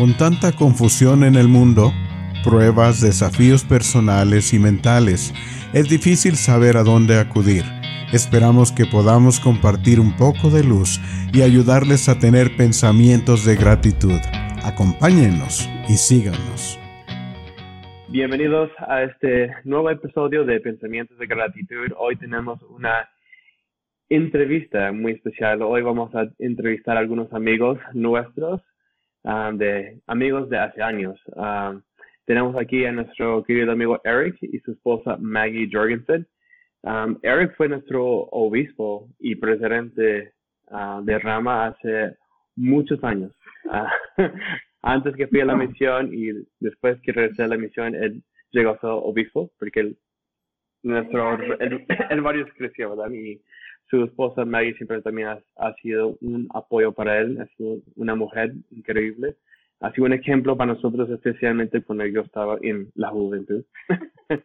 Con tanta confusión en el mundo, pruebas, desafíos personales y mentales, es difícil saber a dónde acudir. Esperamos que podamos compartir un poco de luz y ayudarles a tener pensamientos de gratitud. Acompáñenos y síganos. Bienvenidos a este nuevo episodio de Pensamientos de Gratitud. Hoy tenemos una entrevista muy especial. Hoy vamos a entrevistar a algunos amigos nuestros, ah, de amigos de hace años. Ah, tenemos aquí a nuestro querido amigo Eric y su esposa Maggie Jorgensen. Um, Eric fue nuestro obispo y presidente uh, de Rama hace muchos años. Uh, antes que fui a la misión y después que regresé a la misión, él llegó a ser obispo porque él, nuestro, el, varios creció, ¿verdad? Y su esposa Maggie siempre también ha, ha sido un apoyo para él, ha sido una mujer increíble ha sido un ejemplo para nosotros, especialmente cuando yo estaba en la juventud.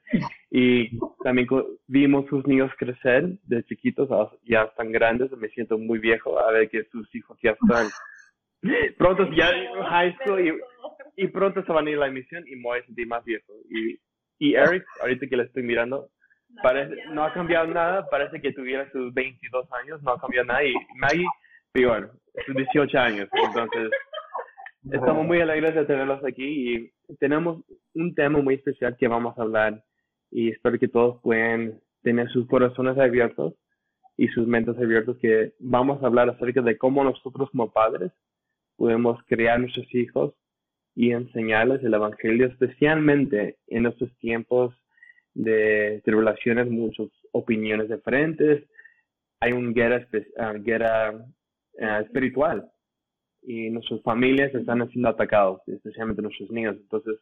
y también vimos sus niños crecer de chiquitos, ya están grandes, me siento muy viejo a ver que sus hijos ya están pronto ya en high school y, y, pronto se van a ir a la emisión y me voy a sentir más viejo. Y, y Eric, ahorita que le estoy mirando, parece, no ha cambiado nada, parece que tuviera sus 22 años, no ha cambiado nada. Y Maggie, peor, sus 18 años. Entonces, Estamos muy alegres de tenerlos aquí y tenemos un tema muy especial que vamos a hablar y espero que todos puedan tener sus corazones abiertos y sus mentes abiertos que vamos a hablar acerca de cómo nosotros como padres podemos crear nuestros hijos y enseñarles el Evangelio, especialmente en estos tiempos de tribulaciones, muchas opiniones diferentes, hay una guerra, ah, guerra ah, espiritual y nuestras familias están siendo atacados, especialmente nuestros niños. Entonces,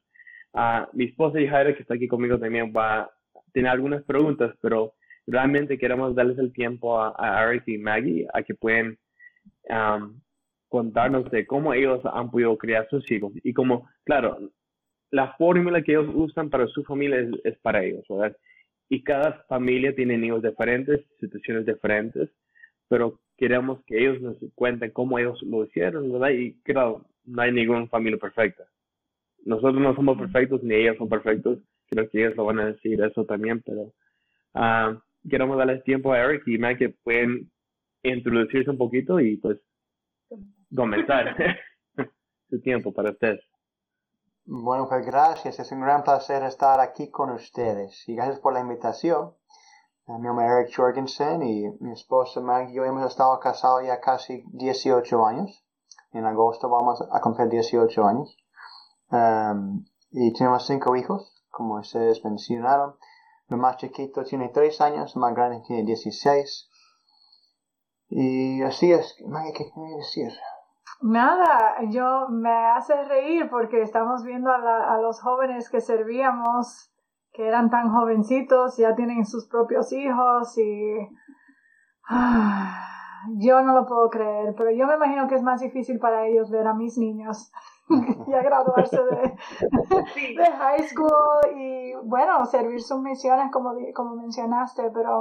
uh, mi esposa y Jaira, que está aquí conmigo también, va a tener algunas preguntas, pero realmente queremos darles el tiempo a, a Eric y Maggie a que puedan um, contarnos de cómo ellos han podido criar sus hijos. Y como, claro, la fórmula que ellos usan para su familia es, es para ellos, ¿verdad? Y cada familia tiene niños diferentes, situaciones diferentes, pero queremos que ellos nos cuenten cómo ellos lo hicieron, ¿verdad? Y claro, no hay ninguna familia perfecta. Nosotros no somos perfectos, ni ellos son perfectos. Creo que ellos lo van a decir eso también, pero uh, queremos darles tiempo a Eric y Mike que pueden introducirse un poquito y pues comenzar su tiempo para ustedes. Bueno, pues gracias. Es un gran placer estar aquí con ustedes y gracias por la invitación. Mi nombre es Eric Jorgensen y mi esposa Maggie y yo hemos estado casados ya casi 18 años. En agosto vamos a cumplir 18 años. Um, y tenemos cinco hijos, como ustedes mencionaron. El más chiquito tiene 3 años, el más grande tiene 16. Y así es. Maggie, ¿qué quiere decir? Nada, yo me hace reír porque estamos viendo a, a los jóvenes que servíamos que eran tan jovencitos, ya tienen sus propios hijos y ah, yo no lo puedo creer, pero yo me imagino que es más difícil para ellos ver a mis niños ya graduarse de, de, high school y bueno, servir sus misiones como, como mencionaste, pero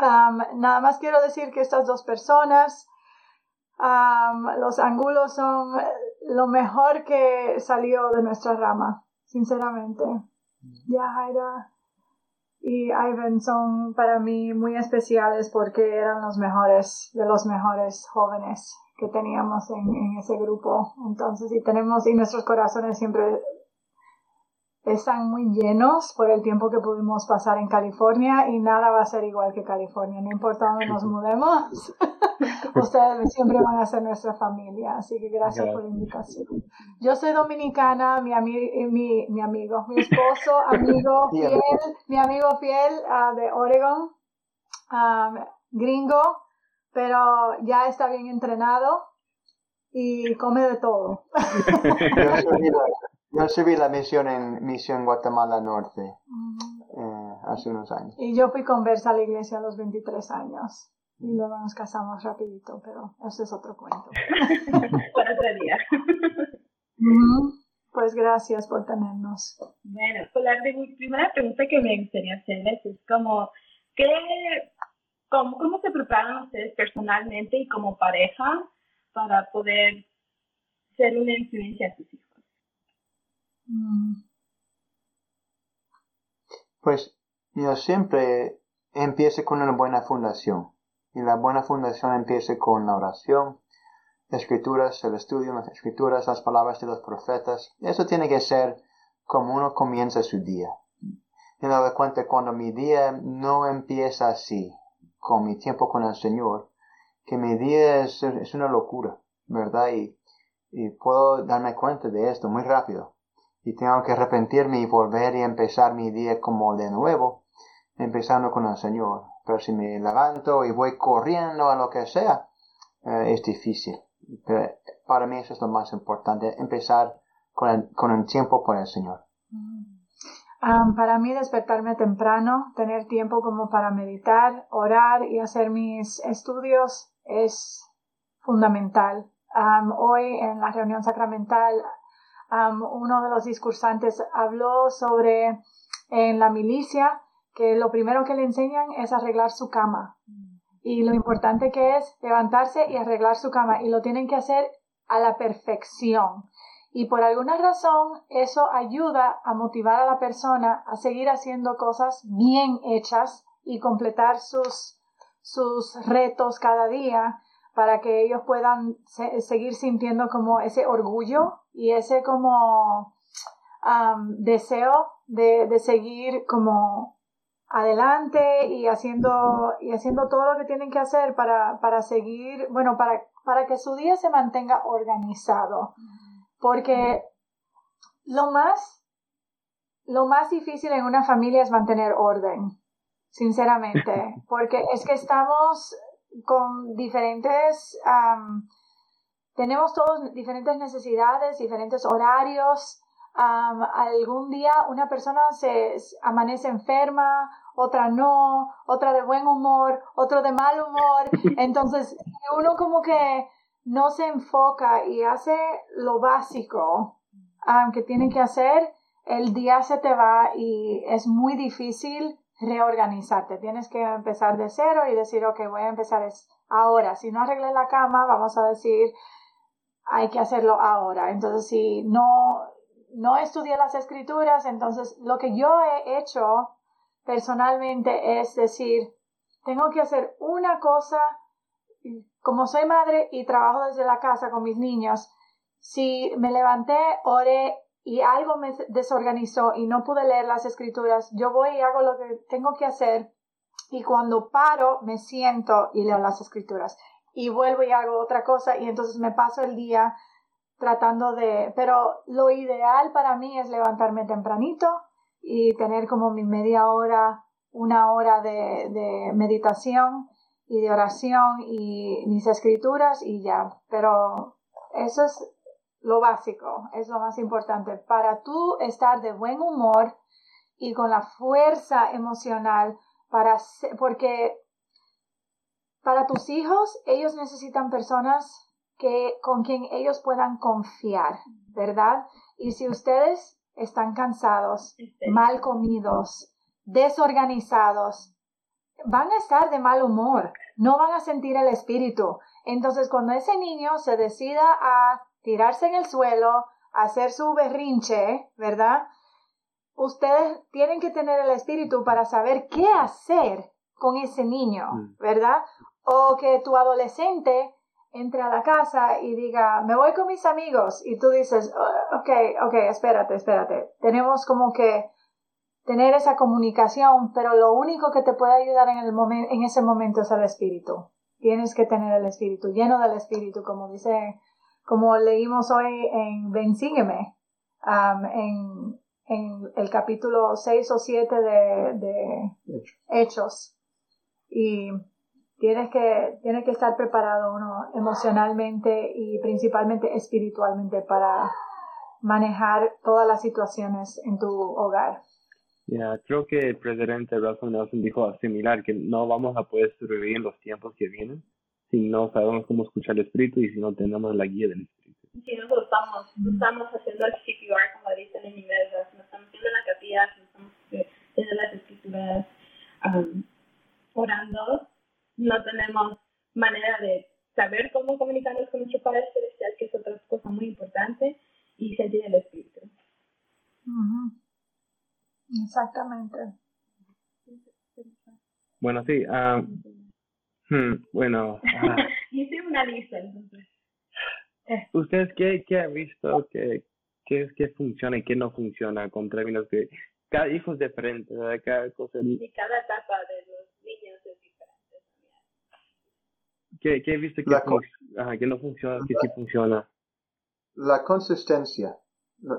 um, nada más quiero decir que estas dos personas, um, los ángulos son lo mejor que salió de nuestra rama, sinceramente. Ya, Jaira y Ivan son para mí muy especiales porque eran los mejores, de los mejores jóvenes que teníamos en, en ese grupo. Entonces, y tenemos, y nuestros corazones siempre están muy llenos por el tiempo que pudimos pasar en California y nada va a ser igual que California, no importa dónde nos mudemos, ustedes siempre van a ser nuestra familia, así que gracias por la invitación. Yo soy dominicana, mi, mi, mi amigo, mi esposo, amigo fiel, mi amigo fiel uh, de Oregon, um, gringo, pero ya está bien entrenado y come de todo. Yo subí la misión en Misión Guatemala Norte eh, hace unos años. Y yo fui conversa a la iglesia a los 23 años. Y luego nos casamos rapidito, pero ese es otro cuento. Para otro día. Pues gracias por tenernos. Bueno, pues la primera pregunta que me gustaría hacerles es como, ¿qué, cómo, ¿cómo se preparan ustedes personalmente y como pareja para poder ser una influencia a sus hijos? Mm. Pues yo siempre empiezo con una buena fundación. Y la buena fundación empieza con la oración, escrituras, el estudio las escrituras, las palabras de los profetas. Eso tiene que ser como uno comienza su día. Y me doy cuenta cuando mi día no empieza así, con mi tiempo con el Señor, que mi día es, es una locura, ¿verdad? Y, y puedo darme cuenta de esto muy rápido. Y tengo que arrepentirme y volver y empezar mi día como de nuevo, empezando con el Señor. Pero si me levanto y voy corriendo a lo que sea, eh, es difícil. Pero para mí eso es lo más importante, empezar con el, con el tiempo con el Señor. Um, para mí despertarme temprano, tener tiempo como para meditar, orar y hacer mis estudios es fundamental. Um, hoy en la reunión sacramental um, uno de los discursantes habló sobre en la milicia que lo primero que le enseñan es arreglar su cama y lo importante que es levantarse y arreglar su cama y lo tienen que hacer a la perfección. Y por alguna razón eso ayuda a motivar a la persona a seguir haciendo cosas bien hechas y completar sus, sus retos cada día para que ellos puedan seguir sintiendo como ese orgullo y ese como deseo de, de seguir como adelante y haciendo y haciendo todo lo que tienen que hacer para, para seguir, bueno, para, para que su día se mantenga organizado. Porque lo más, lo más difícil en una familia es mantener orden, sinceramente, porque es que estamos con diferentes, tenemos todos diferentes necesidades, diferentes horarios, algún día una persona se amanece enferma, otra no, otra de buen humor, otro de mal humor. Entonces, uno como que no se enfoca y hace lo básico que tiene que hacer, el día se te va y es muy difícil reorganizarte. Tienes que empezar de cero y decir, ok, voy a empezar ahora. Si no arreglé la cama, vamos a decir, hay que hacerlo ahora. Entonces, si no, no estudié las escrituras, entonces lo que yo he hecho personalmente es decir, tengo que hacer una cosa, como soy madre y trabajo desde la casa con mis niños, si me levanté, oré y algo me desorganizó y no pude leer las escrituras, yo voy y hago lo que tengo que hacer y cuando paro me siento y leo las escrituras y vuelvo y hago otra cosa y entonces me paso el día tratando de, pero lo ideal para mí es levantarme tempranito y tener como mi media hora, una hora de, de meditación y de oración y mis escrituras y ya. Pero eso es lo básico, es lo más importante. Para tú estar de buen humor y con la fuerza emocional para, porque para tus hijos, ellos necesitan personas que, con quien ellos puedan confiar, ¿verdad? Y si ustedes están cansados, mal comidos, desorganizados, van a estar de mal humor, no van a sentir el espíritu. Entonces, cuando ese niño se decida a tirarse en el suelo, hacer su berrinche, ¿verdad? Ustedes tienen que tener el espíritu para saber qué hacer con ese niño, mm. ¿verdad? O que tu adolescente entre a la casa y diga, me voy con mis amigos, y tú dices, oh, ok, ok, espérate, espérate. Tenemos como que tener esa comunicación, pero lo único que te puede ayudar en, el momento, en ese momento es el espíritu. Tienes que tener el espíritu, lleno del espíritu, como dice, como leímos hoy en Ven, sígueme, um, en, en el capítulo 6 o 7 de, de Hechos. Y tienes que, tienes que estar preparado uno emocionalmente y principalmente espiritualmente para manejar todas las situaciones en tu hogar. Ya, creo que el presidente Russell Nelson dijo similar, que no vamos a poder sobrevivir en los tiempos que vienen si no sabemos cómo escuchar el espíritu y si no tenemos la guía del espíritu. Si nosotros estamos, estamos haciendo el CPR, como dicen en inglés, no estamos haciendo la capilla, no estamos haciendo las escrituras, um, orando, no tenemos manera de saber cómo comunicarnos con nuestro Padre Celestial, que es otra cosa muy importante, y sentir el Espíritu. Exactamente. Bueno, sí. Um, bueno. Hice una lista, entonces. ¿Ustedes qué, qué han visto que, que, que funciona y qué no funciona con términos de cada hijo es diferente, Cada cosa. Y cada etapa de los niños es diferente también. ¿Qué, qué he visto que, que no funciona, que sí funciona? La consistencia,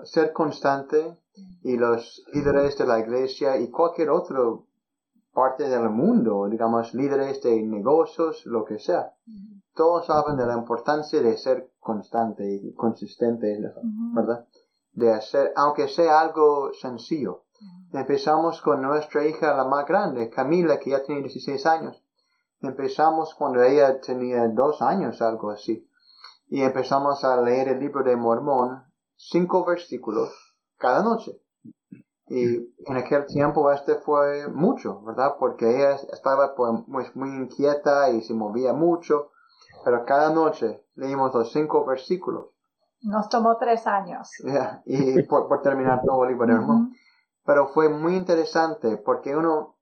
ser constante y los líderes de la iglesia y cualquier otro parte del mundo, digamos, líderes de negocios, lo que sea. Todos hablan de la importancia de ser constante y consistente, ¿verdad? De hacer, aunque sea algo sencillo. Empezamos con nuestra hija, la más grande, Camila, que ya tiene 16 años. Empezamos cuando ella tenía dos años, algo así. Y empezamos a leer el libro de Mormón, cinco versículos cada noche. Y en aquel tiempo este fue mucho, ¿verdad? Porque ella estaba pues, muy inquieta y se movía mucho. Pero cada noche leímos los cinco versículos. Nos tomó tres años. y por, terminar todo el libro de Mormón. Pero fue muy interesante porque uno,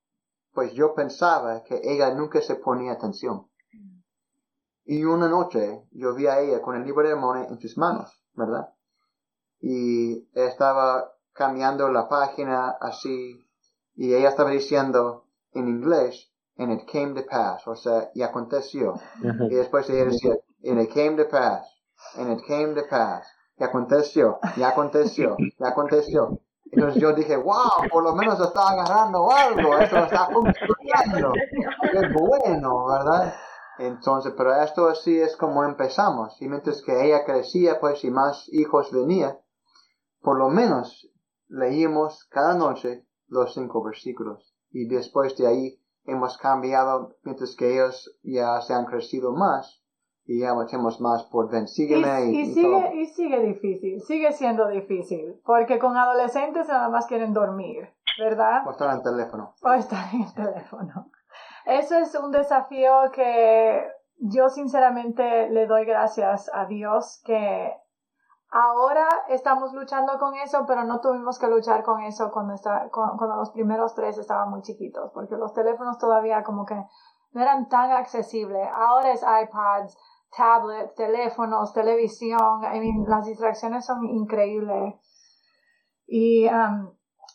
pues yo pensaba que ella nunca se ponía atención. Y una noche yo vi a ella con el libro de Mormón en sus manos, ¿verdad? Y estaba cambiando la página así y ella estaba diciendo en inglés and it came to pass, o sea, y aconteció. Y después ella decía and it came to pass, and it came to pass, y aconteció, y aconteció, y aconteció. Entonces yo dije, wow, por lo menos está agarrando algo, eso está funcionando. Qué bueno, ¿verdad? Entonces, pero esto así es como empezamos. Y mientras que ella crecía, pues, y más hijos venían, por lo menos leímos cada noche los cinco versículos y después de ahí hemos cambiado mientras que ellos ya se han crecido más y ya metemos más por ven, sígueme y, y, sigue, y sigue difícil, sigue siendo difícil, porque con adolescentes nada más quieren dormir, ¿verdad? O estar en el teléfono. O estar en el teléfono. Eso es un desafío que yo sinceramente le doy gracias a Dios que Ahora estamos luchando con eso, pero no tuvimos que luchar con eso cuando, está, cuando los primeros tres estaban muy chiquitos, porque los teléfonos todavía como que no eran tan accesibles. Ahora es iPads, tablets, teléfonos, televisión. I mean, las distracciones son increíbles. Y, um,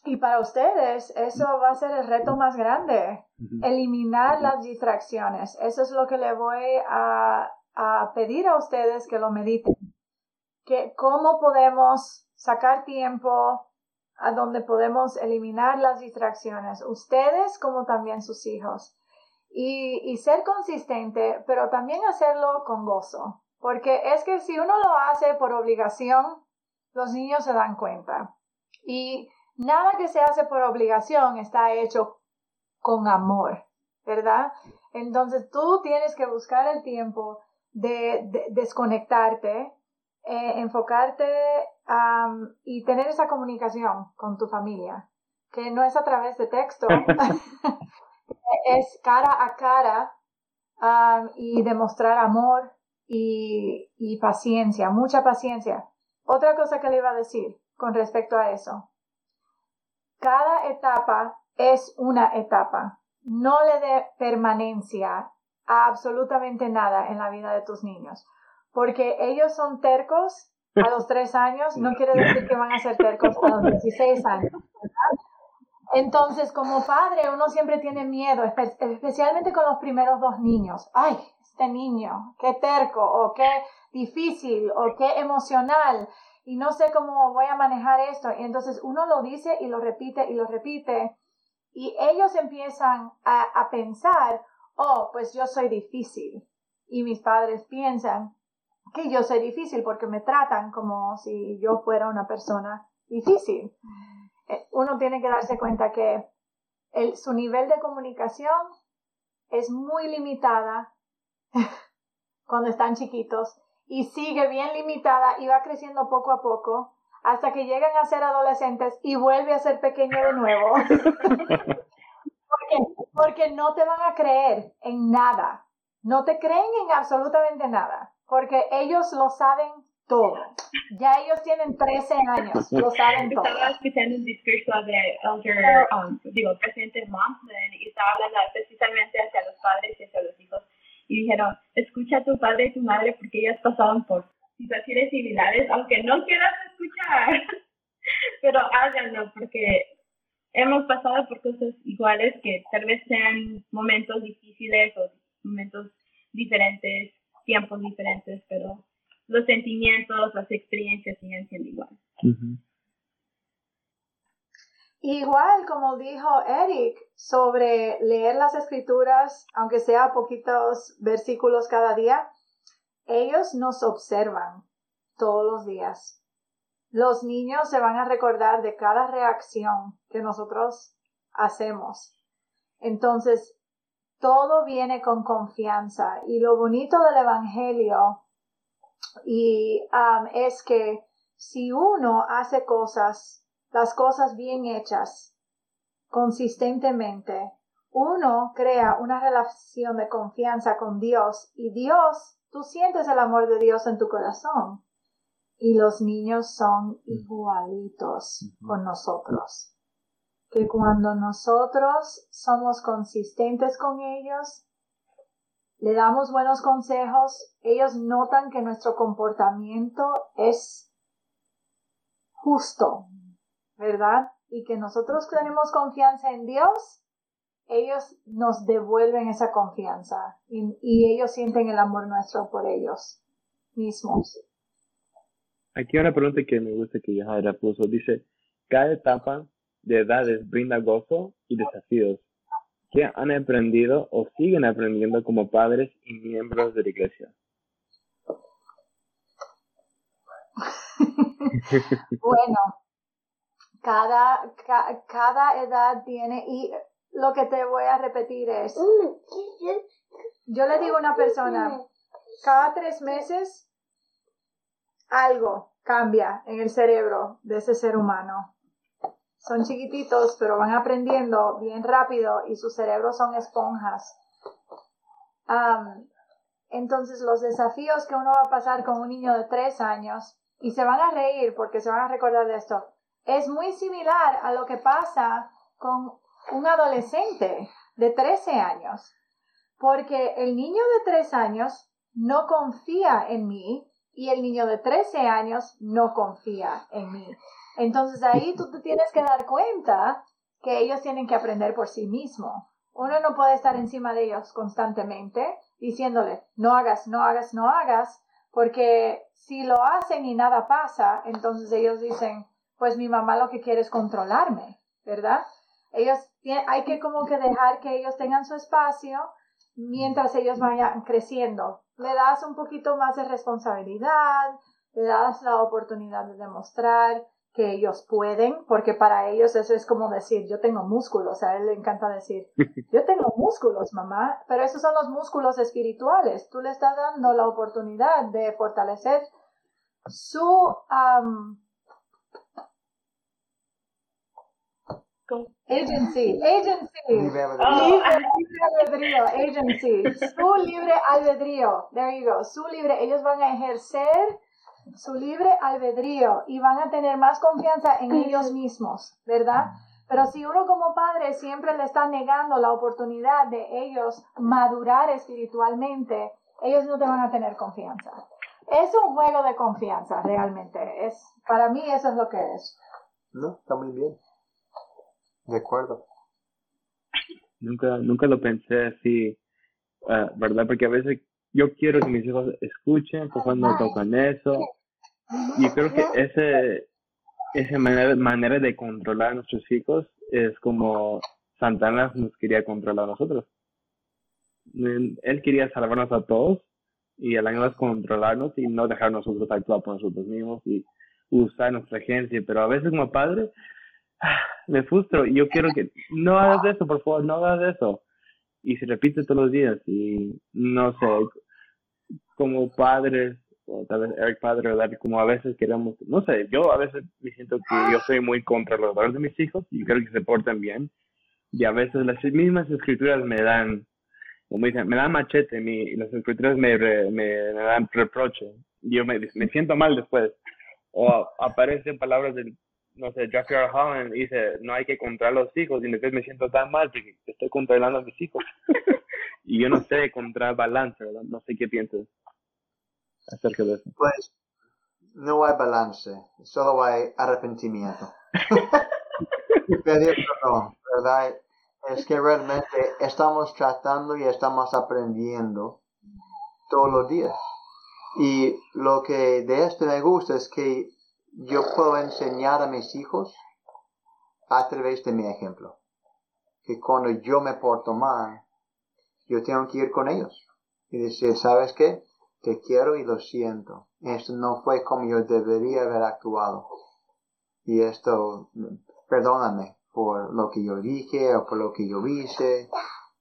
y para ustedes, eso va a ser el reto más grande. Eliminar las distracciones. Eso es lo que le voy a, a pedir a ustedes que lo mediten que cómo podemos sacar tiempo a donde podemos eliminar las distracciones, ustedes como también sus hijos. Y, y ser consistente, pero también hacerlo con gozo. Porque es que si uno lo hace por obligación, los niños se dan cuenta. Y nada que se hace por obligación está hecho con amor, ¿verdad? Entonces tú tienes que buscar el tiempo de desconectarte eh, enfocarte y tener esa comunicación con tu familia, que no es a través de texto, es cara a cara y demostrar amor y, y paciencia, mucha paciencia. Otra cosa que le iba a decir con respecto a eso. Cada etapa es una etapa. No le dé permanencia a absolutamente nada en la vida de tus niños porque ellos son tercos a los tres años, no quiere decir que van a ser tercos a los 16 años. Entonces, como padre, uno siempre tiene miedo, especialmente con los primeros dos niños. Ay, este niño, qué terco, o qué difícil, o qué emocional, y no sé cómo voy a manejar esto. Y entonces uno lo dice y lo repite y lo repite, y ellos empiezan a, a pensar, oh, pues yo soy difícil. Y mis padres piensan, que yo soy difícil porque me tratan como si yo fuera una persona difícil. Eh, uno tiene que darse cuenta que su nivel de comunicación es muy limitada cuando están chiquitos y sigue bien limitada y va creciendo poco a poco hasta que llegan a ser adolescentes y vuelve a ser pequeño de nuevo. porque, porque no te van a creer en nada. No te creen en absolutamente nada porque ellos lo saben todo. Ya ellos tienen 13 años, lo saben todo. Estaba escuchando un discurso de Elder, um, digo, presidente Monson y estaba hablando precisamente hacia los padres y hacia los hijos. Y dijeron, escucha a tu padre y tu madre porque ellas pasaron por situaciones similares, aunque no quieras escuchar, pero háganlo porque hemos pasado por cosas iguales que tal vez sean momentos difíciles o momentos diferentes, tiempos diferentes, pero los sentimientos, las experiencias siguen siendo igual. Igual como dijo Eric sobre leer las escrituras, aunque sea poquitos versículos cada día, ellos nos observan todos los días. Los niños se van a recordar de cada reacción que nosotros hacemos. Entonces, todo viene con confianza. Y lo bonito del Evangelio y, um, es que si uno hace cosas, las cosas bien hechas, consistentemente, uno crea una relación de confianza con Dios y Dios, tú sientes el amor de Dios en tu corazón. Y los niños son igualitos con nosotros. Que cuando nosotros somos consistentes con ellos, le damos buenos consejos, ellos notan que nuestro comportamiento es justo, ¿verdad? Y que nosotros tenemos confianza en Dios, ellos nos devuelven esa confianza y, ellos sienten el amor nuestro por ellos mismos. Aquí hay una pregunta que me gusta que Yahaira puso. Dice, cada etapa de edades brinda gozo y desafíos ¿Qué han aprendido o siguen aprendiendo como padres y miembros de la iglesia? bueno, cada, cada edad tiene, y lo que te voy a repetir es, yo le digo a una persona, cada tres meses algo cambia en el cerebro de ese ser humano son chiquititos, pero van aprendiendo bien rápido y sus cerebros son esponjas. entonces, los desafíos que uno va a pasar con un niño de tres años, y se van a reír porque se van a recordar de esto, es muy similar a lo que pasa con un adolescente de 13 años. Porque el niño de tres años no confía en mí y el niño de 13 años no confía en mí. Entonces ahí tú te tienes que dar cuenta que ellos tienen que aprender por sí mismos. Uno no puede estar encima de ellos constantemente diciéndole, no hagas, no hagas, no hagas, porque si lo hacen y nada pasa, entonces ellos dicen, pues mi mamá lo que quiere es controlarme, ¿verdad? Ellos, hay que como que dejar que ellos tengan su espacio mientras ellos vayan creciendo. Le das un poquito más de responsabilidad, le das la oportunidad de demostrar que ellos pueden, porque para ellos eso es como decir, yo tengo músculos, a él le encanta decir, yo tengo músculos, mamá, pero esos son los músculos espirituales, tú le estás dando la oportunidad de fortalecer su agency, agency, libre, albedrío, agency, su libre albedrío, there you go, su libre, ellos van a ejercer su libre albedrío y van a tener más confianza en ellos mismos, ¿verdad? Pero si uno como padre siempre le está negando la oportunidad de ellos madurar espiritualmente, ellos no te van a tener confianza. Es un juego de confianza, realmente. Es, para mí eso es lo que es. No, está muy bien. De acuerdo. Nunca, nunca lo pensé así, ah, ¿verdad? Porque a veces yo quiero que mis hijos escuchen pues cuando tocan eso. Y creo que ese, esa manera, manera de controlar a nuestros hijos es como Santana nos quería controlar a nosotros. Él quería salvarnos a todos y el año es controlarnos y no dejar nosotros actuar por nosotros mismos y usar nuestra agencia. Pero a veces como padre me frustro y yo quiero que no hagas eso, por favor, no hagas eso. Y se repite todos los días y no sé, como padres, o tal vez Eric padre, como a veces queremos, no sé, yo a veces me siento que yo soy muy contra los valores de mis hijos y creo que se portan bien. Y a veces las mismas escrituras me dan, como dicen, me dan machete, mi, las escrituras me, me, dan reproche. y yo me, me siento mal después. O aparecen palabras del, no sé, Jeffrey R. Holland dice, no hay que controlar los hijos, y después me siento tan mal porque estoy controlando a mis hijos. y yo no sé contra balance, ¿verdad? No sé qué piensas acerca de eso. Pues, no hay balance, solo hay arrepentimiento. pedir perdón, ¿verdad? Es que realmente estamos tratando y estamos aprendiendo todos los días. Y lo que de esto me gusta es que yo puedo enseñar a mis hijos a través de mi ejemplo. Que cuando yo me porto mal, yo tengo que ir con ellos y decir, ¿sabes qué? Te quiero y lo siento. Esto no fue como yo debería haber actuado. Y esto, perdóname por lo que yo dije o por lo que yo hice.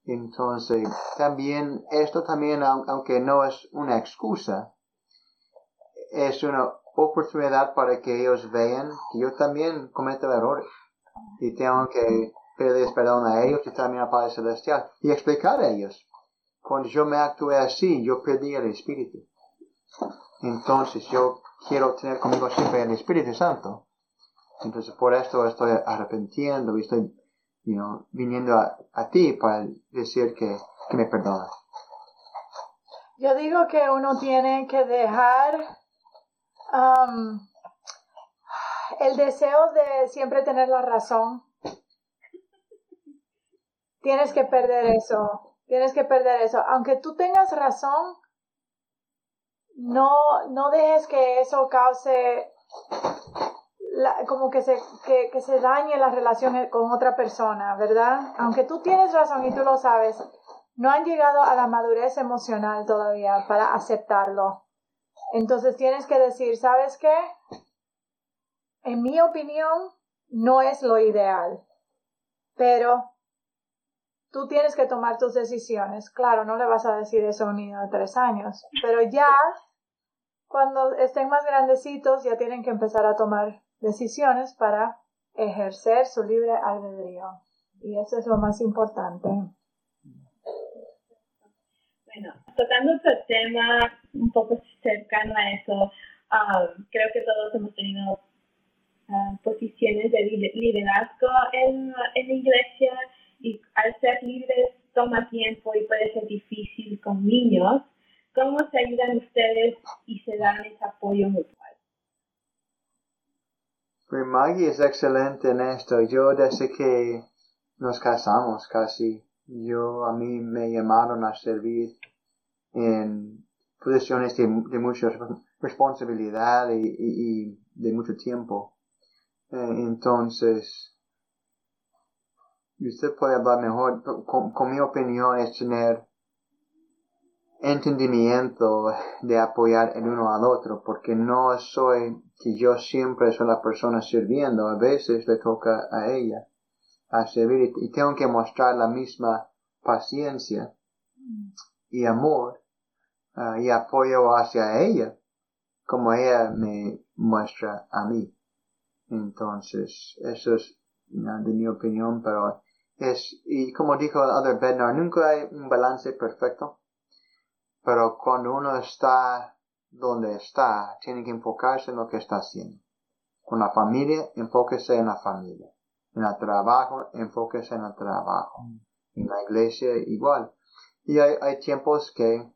Entonces, también, esto también, aunque no es una excusa, es una oportunidad para que ellos vean que yo también cometo errores y tengo que pedirles perdón a ellos y también al Padre Celestial y explicar a ellos. Cuando yo me actué así, yo perdí el Espíritu. Entonces yo quiero tener conmigo siempre el Espíritu Santo. Entonces por esto estoy arrepentiendo y estoy viniendo a, ti para decir que, que me perdonas. Yo digo que uno tiene que dejar Um, el deseo de siempre tener la razón. Tienes que perder eso. Tienes que perder eso. Aunque tú tengas razón, no, no dejes que eso cause como que se, que, que se dañe la relación con otra persona, ¿verdad? Aunque tú tienes razón y tú lo sabes, no han llegado a la madurez emocional todavía para aceptarlo. Entonces tienes que decir, ¿sabes qué? En mi opinión, no es lo ideal, pero tú tienes que tomar tus decisiones. Claro, no le vas a decir eso a un niño de tres años, pero ya cuando estén más grandecitos ya tienen que empezar a tomar decisiones para ejercer su libre albedrío. Y eso es lo más importante. Bueno, tocando otro tema un poco cercano a eso, um, creo que todos hemos tenido uh, posiciones de liderazgo en, en la iglesia y al ser líderes toma tiempo y puede ser difícil con niños. ¿Cómo se ayudan ustedes y se dan ese apoyo mutual? Pues Maggie es excelente en esto. Yo desde que nos casamos casi yo a mí me llamaron a servir en posiciones de, mucha responsabilidad y, de mucho tiempo. Eh, entonces, usted puede hablar mejor, con, mi opinión es tener entendimiento de apoyar el uno al otro, porque no soy que yo siempre soy la persona sirviendo, a veces le toca a ella a servir y tengo que mostrar la misma paciencia y amor ah, y apoyo hacia ella como ella me muestra a mí. Entonces, eso es de mi opinión, pero es, y como dijo el Bednar, nunca hay un balance perfecto, pero cuando uno está donde está, tiene que enfocarse en lo que está haciendo. Con la familia, enfóquese en la familia en el trabajo, enfóquese en el trabajo. Mm. En la iglesia igual. Y hay, hay tiempos que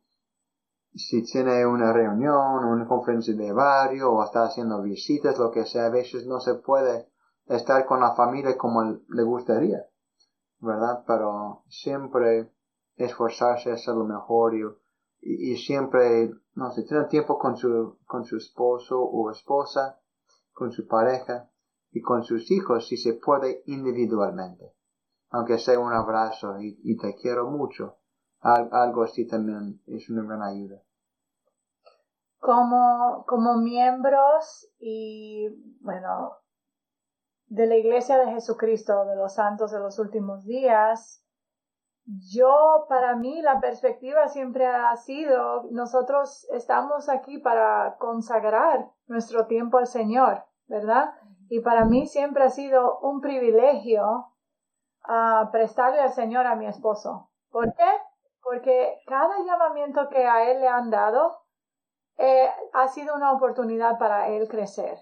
si tiene una reunión, una conferencia de barrio o está haciendo visitas, lo que sea, a veces no se puede estar con la familia como le gustaría, ¿verdad? Pero siempre esforzarse a hacer lo mejor y, y, siempre, no sé, tener tiempo con su, con su esposo o esposa, con su pareja, y con sus hijos si se puede individualmente. Aunque sea un abrazo y, te quiero mucho, algo así también es una gran ayuda. Como, como miembros y, bueno, de la Iglesia de Jesucristo, de los santos de los últimos días, yo, para mí, la perspectiva siempre ha sido, nosotros estamos aquí para consagrar nuestro tiempo al Señor, ¿verdad? Y para mí siempre ha sido un privilegio uh, prestarle al Señor a mi esposo. ¿Por qué? Porque cada llamamiento que a él le han dado, eh, ha sido una oportunidad para él crecer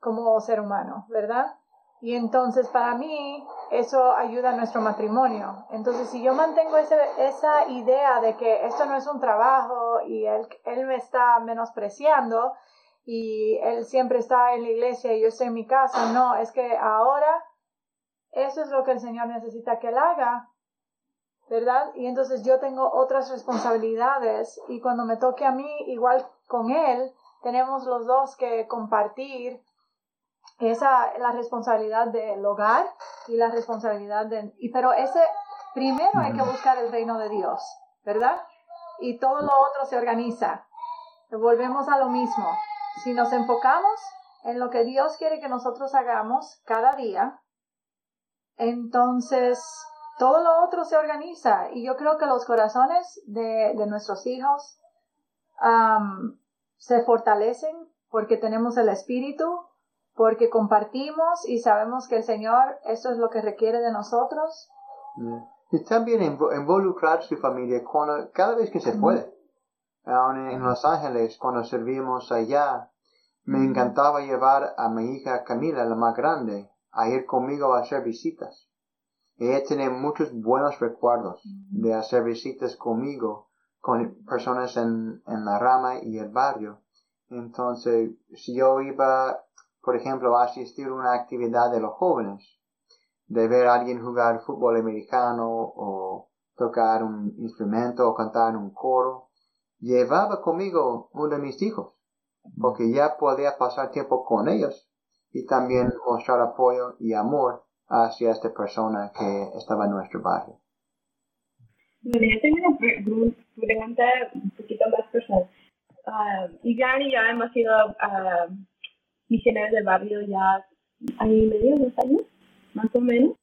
como ser humano, ¿verdad? Y entonces para mí eso ayuda a nuestro matrimonio. Entonces si yo mantengo ese, esa idea de que esto no es un trabajo y él, él me está menospreciando y él siempre está en la iglesia y yo estoy en mi casa, no, es que ahora eso es lo que el Señor necesita que él haga, ¿verdad? Y entonces yo tengo otras responsabilidades y cuando me toque a mí, igual con él, tenemos los dos que compartir esa la responsabilidad del hogar y la responsabilidad de y pero ese primero hay que buscar el reino de Dios verdad y todo lo otro se organiza. Volvemos a lo mismo. Si nos enfocamos en lo que Dios quiere que nosotros hagamos cada día entonces todo lo otro se organiza. Y yo creo que los corazones de, de nuestros hijos se fortalecen porque tenemos el espíritu porque compartimos y sabemos que el Señor eso es lo que requiere de nosotros. Y también involucrar su familia cuando, cada vez que se puede. en Los Ángeles, cuando servíamos allá, me encantaba llevar a mi hija Camila, la más grande, a ir conmigo a hacer visitas. Ella tiene muchos buenos recuerdos de hacer visitas conmigo, con personas en, en la rama y el barrio. Entonces, si yo iba por ejemplo, asistir a una actividad de los jóvenes, de ver a alguien jugar fútbol americano o tocar un instrumento o cantar en un coro, llevaba conmigo uno de mis hijos, porque ya podía pasar tiempo con ellos y también mostrar apoyo y amor hacia esta persona que estaba en nuestro barrio. Bueno, yo tengo una pregunta un poquito más personal. Uh, y ya hemos ido a misioneros del barrio ya y medio, dos años, más o menos.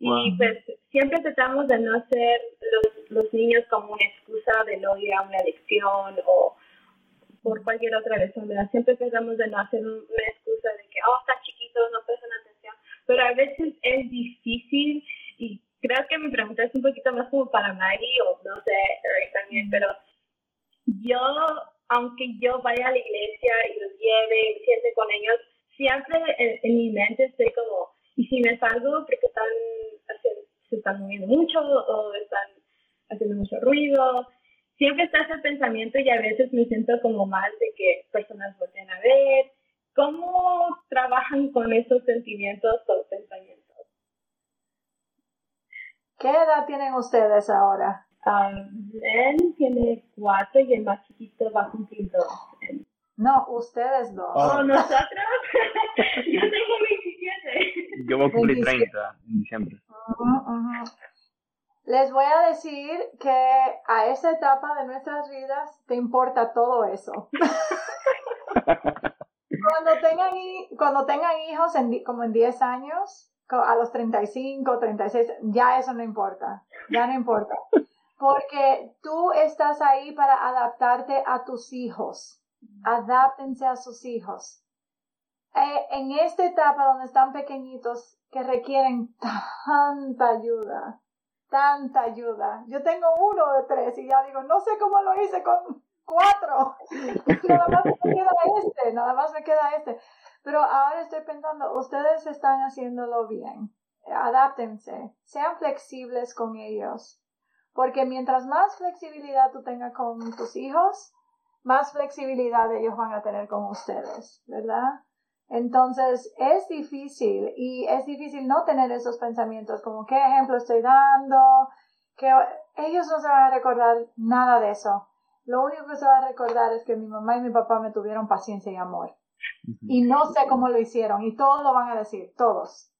Y pues siempre tratamos de no hacer los, los niños como una excusa de no ir a una lección o por cualquier otra razón, ¿verdad? Siempre tratamos de no hacer una excusa de que, oh, están chiquitos, no prestan atención. Pero a veces es difícil y creo que mi pregunta es un poquito más como para Maggie o no sé, Eric también, pero yo aunque yo vaya a la iglesia y los lleve y me siente con ellos, siempre en, mi mente estoy como, ¿y si me salgo porque están se están moviendo mucho o están haciendo mucho ruido? Siempre está ese pensamiento y a veces me siento como mal de que personas volteen a ver. ¿Cómo trabajan con esos sentimientos o pensamientos? ¿Qué edad tienen ustedes ahora? Él tiene cuatro y el más chiquito va a cumplir dos. No, ustedes dos. Oh, nosotros. Yo tengo 27. Yo voy a cumplir 30 en diciembre. Les voy a decir que a esa etapa de nuestras vidas te importa todo eso. cuando, tengan, cuando tengan hijos en, como en 10 años, a los 35, 36, ya eso no importa. Ya no importa porque tú estás ahí para adaptarte a tus hijos. Adáptense a sus hijos. Eh, en esta etapa donde están pequeñitos que requieren tanta ayuda, tanta ayuda. Yo tengo uno de tres y ya digo, no sé cómo lo hice con cuatro. nada más me queda este, nada más me queda este. Pero ahora estoy pensando, ustedes están haciéndolo bien. Adáptense, sean flexibles con ellos. Porque mientras más flexibilidad tú tengas con tus hijos, más flexibilidad ellos van a tener con ustedes, ¿verdad? Entonces es difícil y es difícil no tener esos pensamientos como qué ejemplo estoy dando, que ellos no se van a recordar nada de eso. Lo único que se va a recordar es que mi mamá y mi papá me tuvieron paciencia y amor. Y no sé cómo lo hicieron y todos lo van a decir, todos.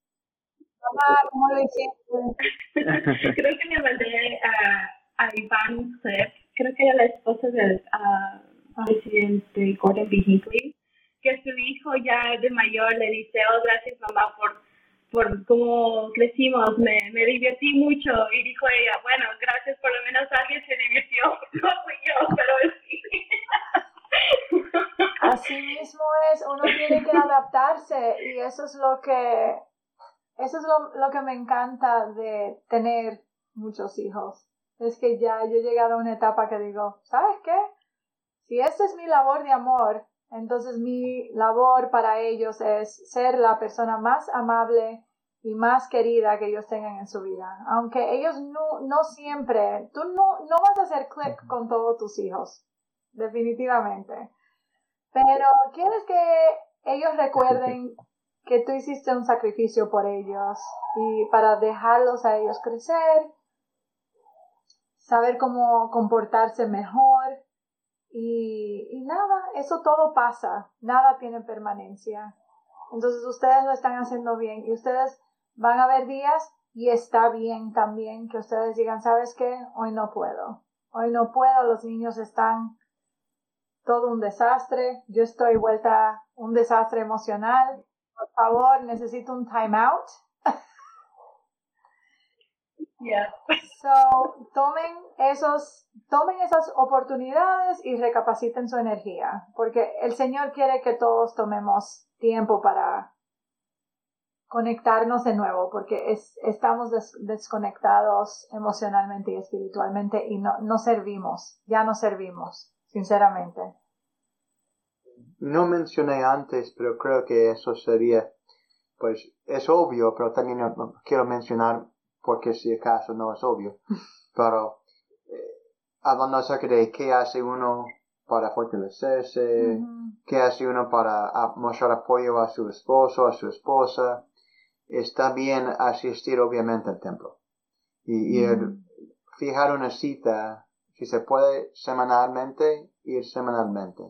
¿Cómo lo creo que me mandé a, a Iván Clip, creo que era la esposa del uh, presidente Gordon B. Hinckley, que su hijo ya de mayor le dice, oh, gracias mamá por, por cómo crecimos, me, me divertí mucho. Y dijo ella, bueno, gracias, por lo menos alguien se divirtió, no fui yo, pero sí. Así mismo es, uno tiene que adaptarse y eso es lo que eso es lo, que me encanta de tener muchos hijos. Es que ya yo he llegado a una etapa que digo, ¿sabes qué? Si esta es mi labor de amor, entonces mi labor para ellos es ser la persona más amable y más querida que ellos tengan en su vida. Aunque ellos no, no siempre, tú no, no vas a hacer clic con todos tus hijos, definitivamente. Pero quieres que ellos recuerden que tú hiciste un sacrificio por ellos y para dejarlos a ellos crecer, saber cómo comportarse mejor y, nada, eso todo pasa, nada tiene permanencia. Entonces ustedes lo están haciendo bien y ustedes van a haber días y está bien también que ustedes digan, ¿sabes qué? Hoy no puedo. Hoy no puedo, los niños están todo un desastre, yo estoy vuelta un desastre emocional. Por favor, necesito un time out. Yeah. So, tomen esos, tomen esas oportunidades y recapaciten su energía, porque el Señor quiere que todos tomemos tiempo para conectarnos de nuevo, porque es, estamos desconectados emocionalmente y espiritualmente y no, no servimos, ya no servimos, sinceramente. No mencioné antes, pero creo que eso sería, pues es obvio, pero también quiero mencionar porque si acaso no es obvio. Pero eh, hablando acerca de qué hace uno para fortalecerse, qué hace uno para mostrar apoyo a su esposo, a su esposa, está bien asistir obviamente al templo. Y, fijar una cita, si se puede semanalmente, ir semanalmente.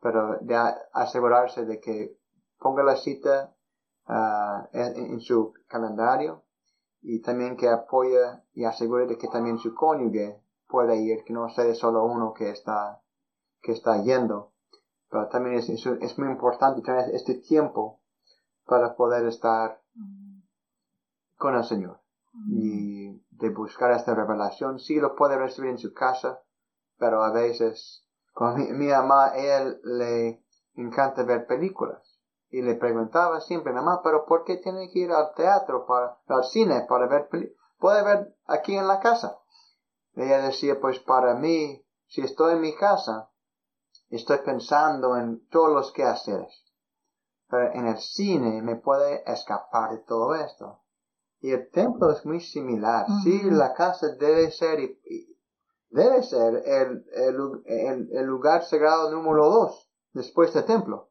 Pero de asegurarse de que ponga la cita ah, en, su calendario y también que apoye y asegure de que también su cónyuge pueda ir, que no sea solo uno que está, que está yendo. Pero también es, es, muy importante tener este tiempo para poder estar con el Señor y de buscar esta revelación. Sí lo puede recibir en su casa, pero a veces, con mi, mi mamá, él le encanta ver películas y le preguntaba siempre, mamá, pero ¿por qué tiene que ir al teatro, para, al cine, para ver Puede ver aquí en la casa. Ella decía, pues para mí, si estoy en mi casa, estoy pensando en todos los quehaceres. Pero en el cine me puede escapar de todo esto. Y el templo es muy similar. Sí, la casa debe ser, debe ser el, el, lugar sagrado número dos después del templo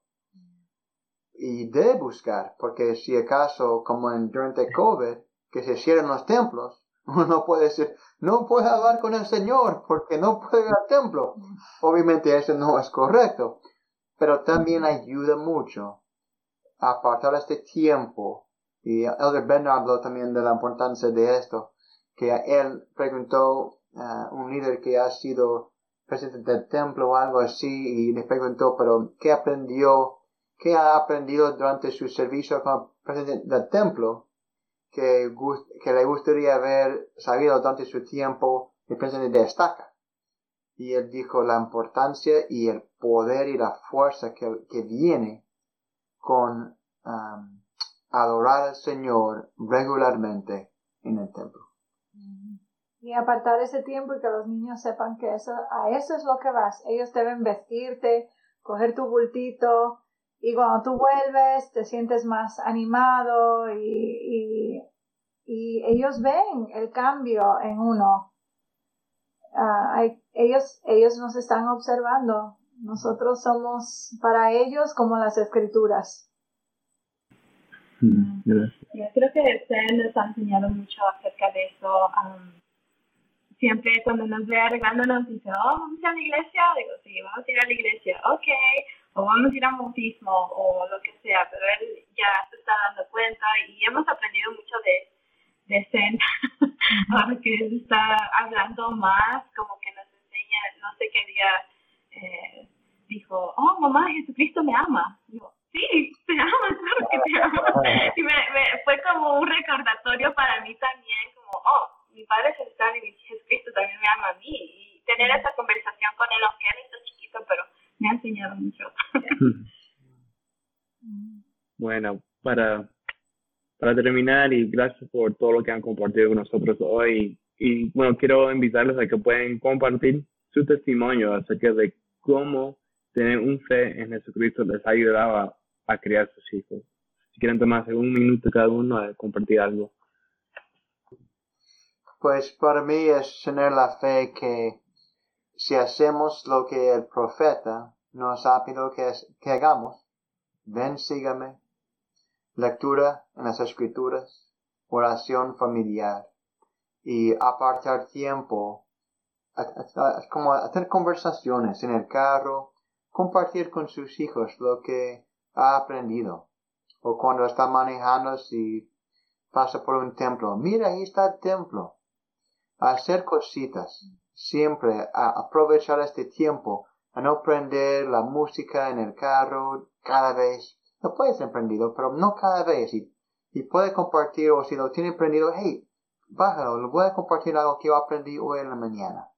y de buscar, porque si acaso, como en, durante COVID, que se cierran los templos, uno puede decir, no puede hablar con el Señor porque no puede ir al templo. Obviamente eso no es correcto, pero también ayuda mucho a apartar este tiempo. Y Elder Ben habló también de la importancia de esto, que él preguntó a un líder que ha sido presidente del templo o algo así, y le preguntó, pero ¿qué aprendió ¿Qué ha aprendido durante su servicio como presidente del templo que, que le gustaría haber sabido durante su tiempo de presidente de estaca. Y él dijo la importancia y el poder y la fuerza que, que viene con um, adorar al Señor regularmente en el templo. Y apartar ese tiempo y que los niños sepan que eso, a eso es lo que vas. Ellos deben vestirte, coger tu bultito, y cuando tú vuelves te sientes más animado y, y, ellos ven el cambio en uno. Ah, ellos, ellos nos están observando. Nosotros somos para ellos como las escrituras. Mm, Yo creo que usted nos ha enseñado mucho acerca de eso. Siempre cuando nos ve arreglando nos dice, oh, vamos a la iglesia. Digo, sí, vamos a ir a la iglesia. Ok o vamos a ir a bautismo o lo que sea, pero él ya se está dando cuenta y hemos aprendido mucho de, de Zen, ahora que él está hablando más, como que nos enseña, no sé qué día eh, dijo, oh mamá, Jesucristo me ama. Yo, sí, te ama, claro que te ama. Y me, me, fue como un recordatorio para mí también, como, oh, mi Padre Celestial y Jesucristo también me ama a mí. Y tener esa conversación con él, aunque él está chiquito, pero me ha enseñado mucho. bueno, para, para terminar y gracias por todo lo que han compartido con nosotros hoy. Y bueno, quiero invitarles a que pueden compartir su testimonio acerca de cómo tener un fe en Jesucristo les ha ayudado a, criar sus hijos. Si quieren tomarse un minuto cada uno a compartir algo. Pues para mí es tener la fe que si hacemos lo que el profeta nos ha pedido que, que hagamos, ven, sígame, lectura en las escrituras, oración familiar y apartar tiempo, como hacer conversaciones en el carro, compartir con sus hijos lo que ha aprendido. O cuando está manejando si pasa por un templo, mira ahí está el templo. Hacer cositas, siempre a aprovechar este tiempo, a no prender la música en el carro cada vez. No puede ser prendido, pero no cada vez. Y, y puede compartir, o si lo tiene prendido, hey, bájalo, le voy a compartir algo que yo aprendí hoy en la mañana.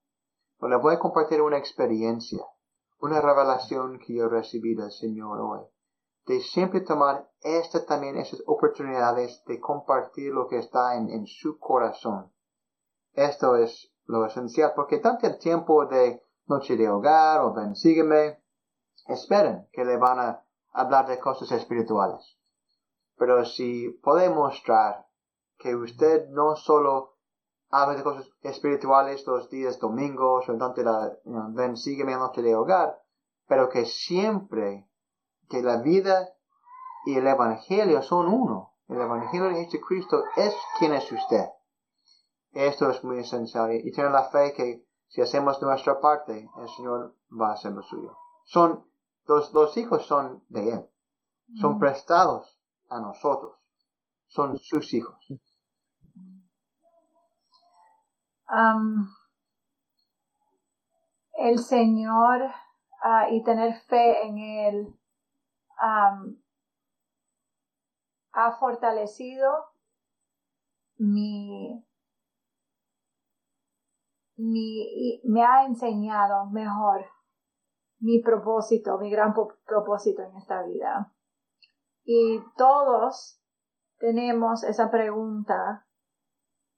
O le voy a compartir una experiencia, una revelación que yo recibí del Señor hoy. De siempre tomar esta también, esas oportunidades de compartir lo que está en, en su corazón. Esto es lo esencial, porque tanto el tiempo de noche de hogar o ven, sígueme, esperen que le van a hablar de cosas espirituales. Pero si puede mostrar que usted no solo habla de cosas espirituales los días domingos o entonces la, ven, sígueme noche de hogar, pero que siempre que la vida y el evangelio son uno. El evangelio de Jesucristo es quien es usted. Esto es muy esencial y tener la fe que si hacemos nuestra parte, el Señor va a hacer lo suyo. Son, los, los hijos son de Él. Son prestados a nosotros. Son sus hijos. el Señor ah, y tener fe en Él ha fortalecido mi, mi, me ha enseñado mejor mi propósito, mi gran propósito en esta vida. Y todos tenemos esa pregunta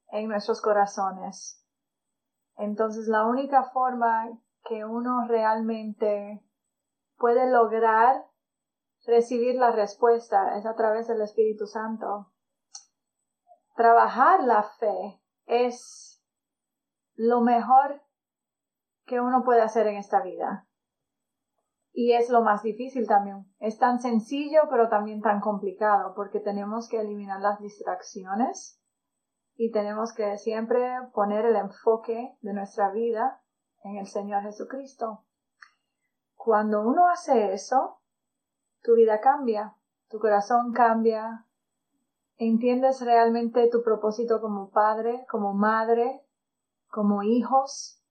en nuestros corazones. Entonces la única forma que uno realmente puede lograr recibir la respuesta es a través del Espíritu Santo. Trabajar la fe es lo mejor que uno puede hacer en esta vida. Y es lo más difícil también. Es tan sencillo, pero también tan complicado, porque tenemos que eliminar las distracciones y tenemos que siempre poner el enfoque de nuestra vida en el Señor Jesucristo. Cuando uno hace eso, tu vida cambia, tu corazón cambia, entiendes realmente tu propósito como padre, como madre, como hijos,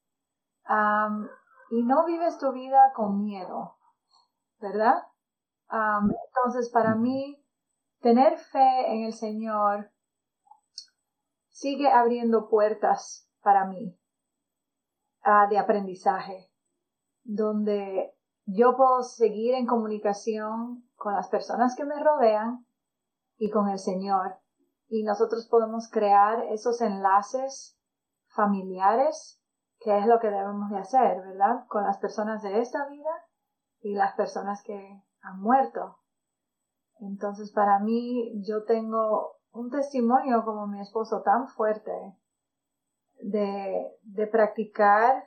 y no vives tu vida con miedo, ¿verdad? entonces, para mí, tener fe en el Señor sigue abriendo puertas para mí ah, de aprendizaje, donde yo puedo seguir en comunicación con las personas que me rodean y con el Señor. Y nosotros podemos crear esos enlaces familiares, que es lo que debemos de hacer, ¿verdad? Con las personas de esta vida y las personas que han muerto. Entonces, para mí, yo tengo un testimonio como mi esposo tan fuerte de, de practicar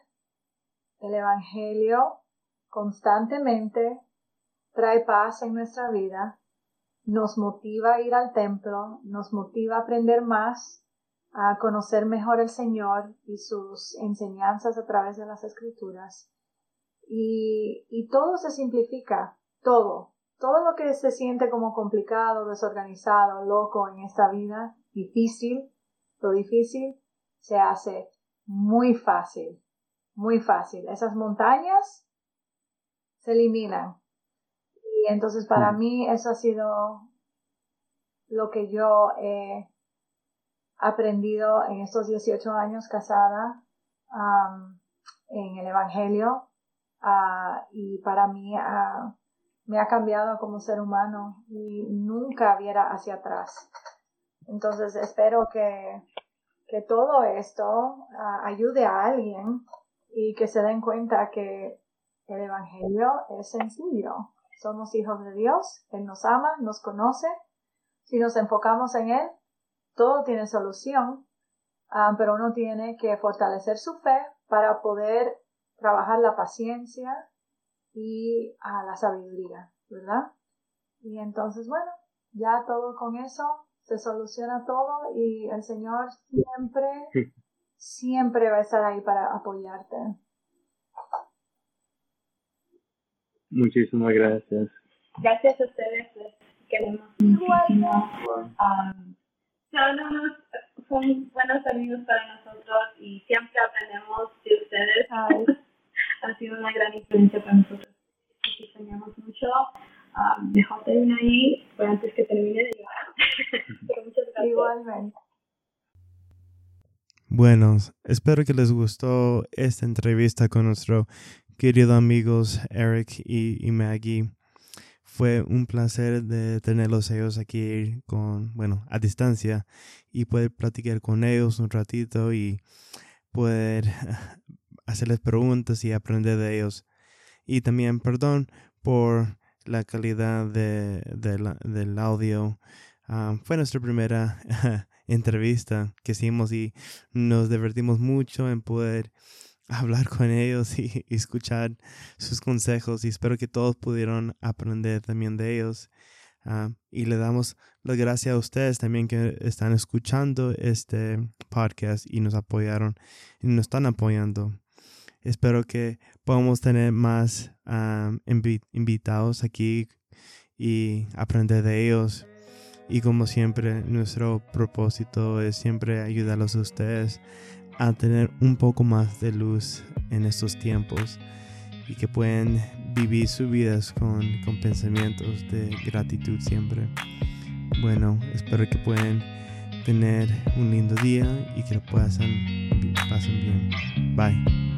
el Evangelio constantemente, trae paz en nuestra vida, nos motiva a ir al templo, nos motiva a aprender más, a conocer mejor el Señor y sus enseñanzas a través de las escrituras. Y, y todo se simplifica, todo, todo lo que se siente como complicado, desorganizado, loco en esta vida, difícil, lo difícil se hace muy fácil, muy fácil. Esas montañas se eliminan. Y entonces para mm. mí eso ha sido lo que yo he aprendido en estos 18 años casada en el Evangelio. Ah, y para mí uh, me ha cambiado como ser humano y nunca viera hacia atrás. Entonces espero que, que todo esto ah, ayude a alguien y que se den cuenta que El Evangelio es sencillo. Somos hijos de Dios, Él nos ama, nos conoce. Si nos enfocamos en Él, todo tiene solución, ah, pero uno tiene que fortalecer su fe para poder trabajar la paciencia y a la sabiduría, ¿verdad? Y entonces, bueno, ya todo con eso se soluciona todo y el Señor siempre, siempre va a estar ahí para apoyarte. Muchísimas gracias. Gracias a ustedes, les queremos muchísimo. Um, son buenos amigos para nosotros y siempre aprendemos de ustedes. ha sido una gran influencia para nosotros. Te extrañamos mucho. Um, terminar ahí, fue antes que termine de llorar. Pero muchas gracias. Igualmente. Bueno, espero que les gustó esta entrevista con nuestro querido amigos Eric y, y, Maggie. Fue un placer de tenerlos ellos aquí con, bueno, a distancia y poder platicar con ellos un ratito y poder hacerles preguntas y aprender de ellos. Y también perdón por la calidad de, del audio. Ah, fue nuestra primera entrevista que hicimos y nos divertimos mucho en poder hablar con ellos y, escuchar sus consejos y espero que todos pudieron aprender también de ellos. Ah, y le damos las gracias a ustedes también que están escuchando este podcast y nos apoyaron y nos están apoyando. Espero que podamos tener más invitados aquí y aprender de ellos. Y como siempre, nuestro propósito es siempre ayudarlos a ustedes a tener un poco más de luz en estos tiempos y que pueden vivir sus vidas con, con pensamientos de gratitud siempre. Bueno, espero que puedan tener un lindo día y que lo pasen, pasen bien. Bye.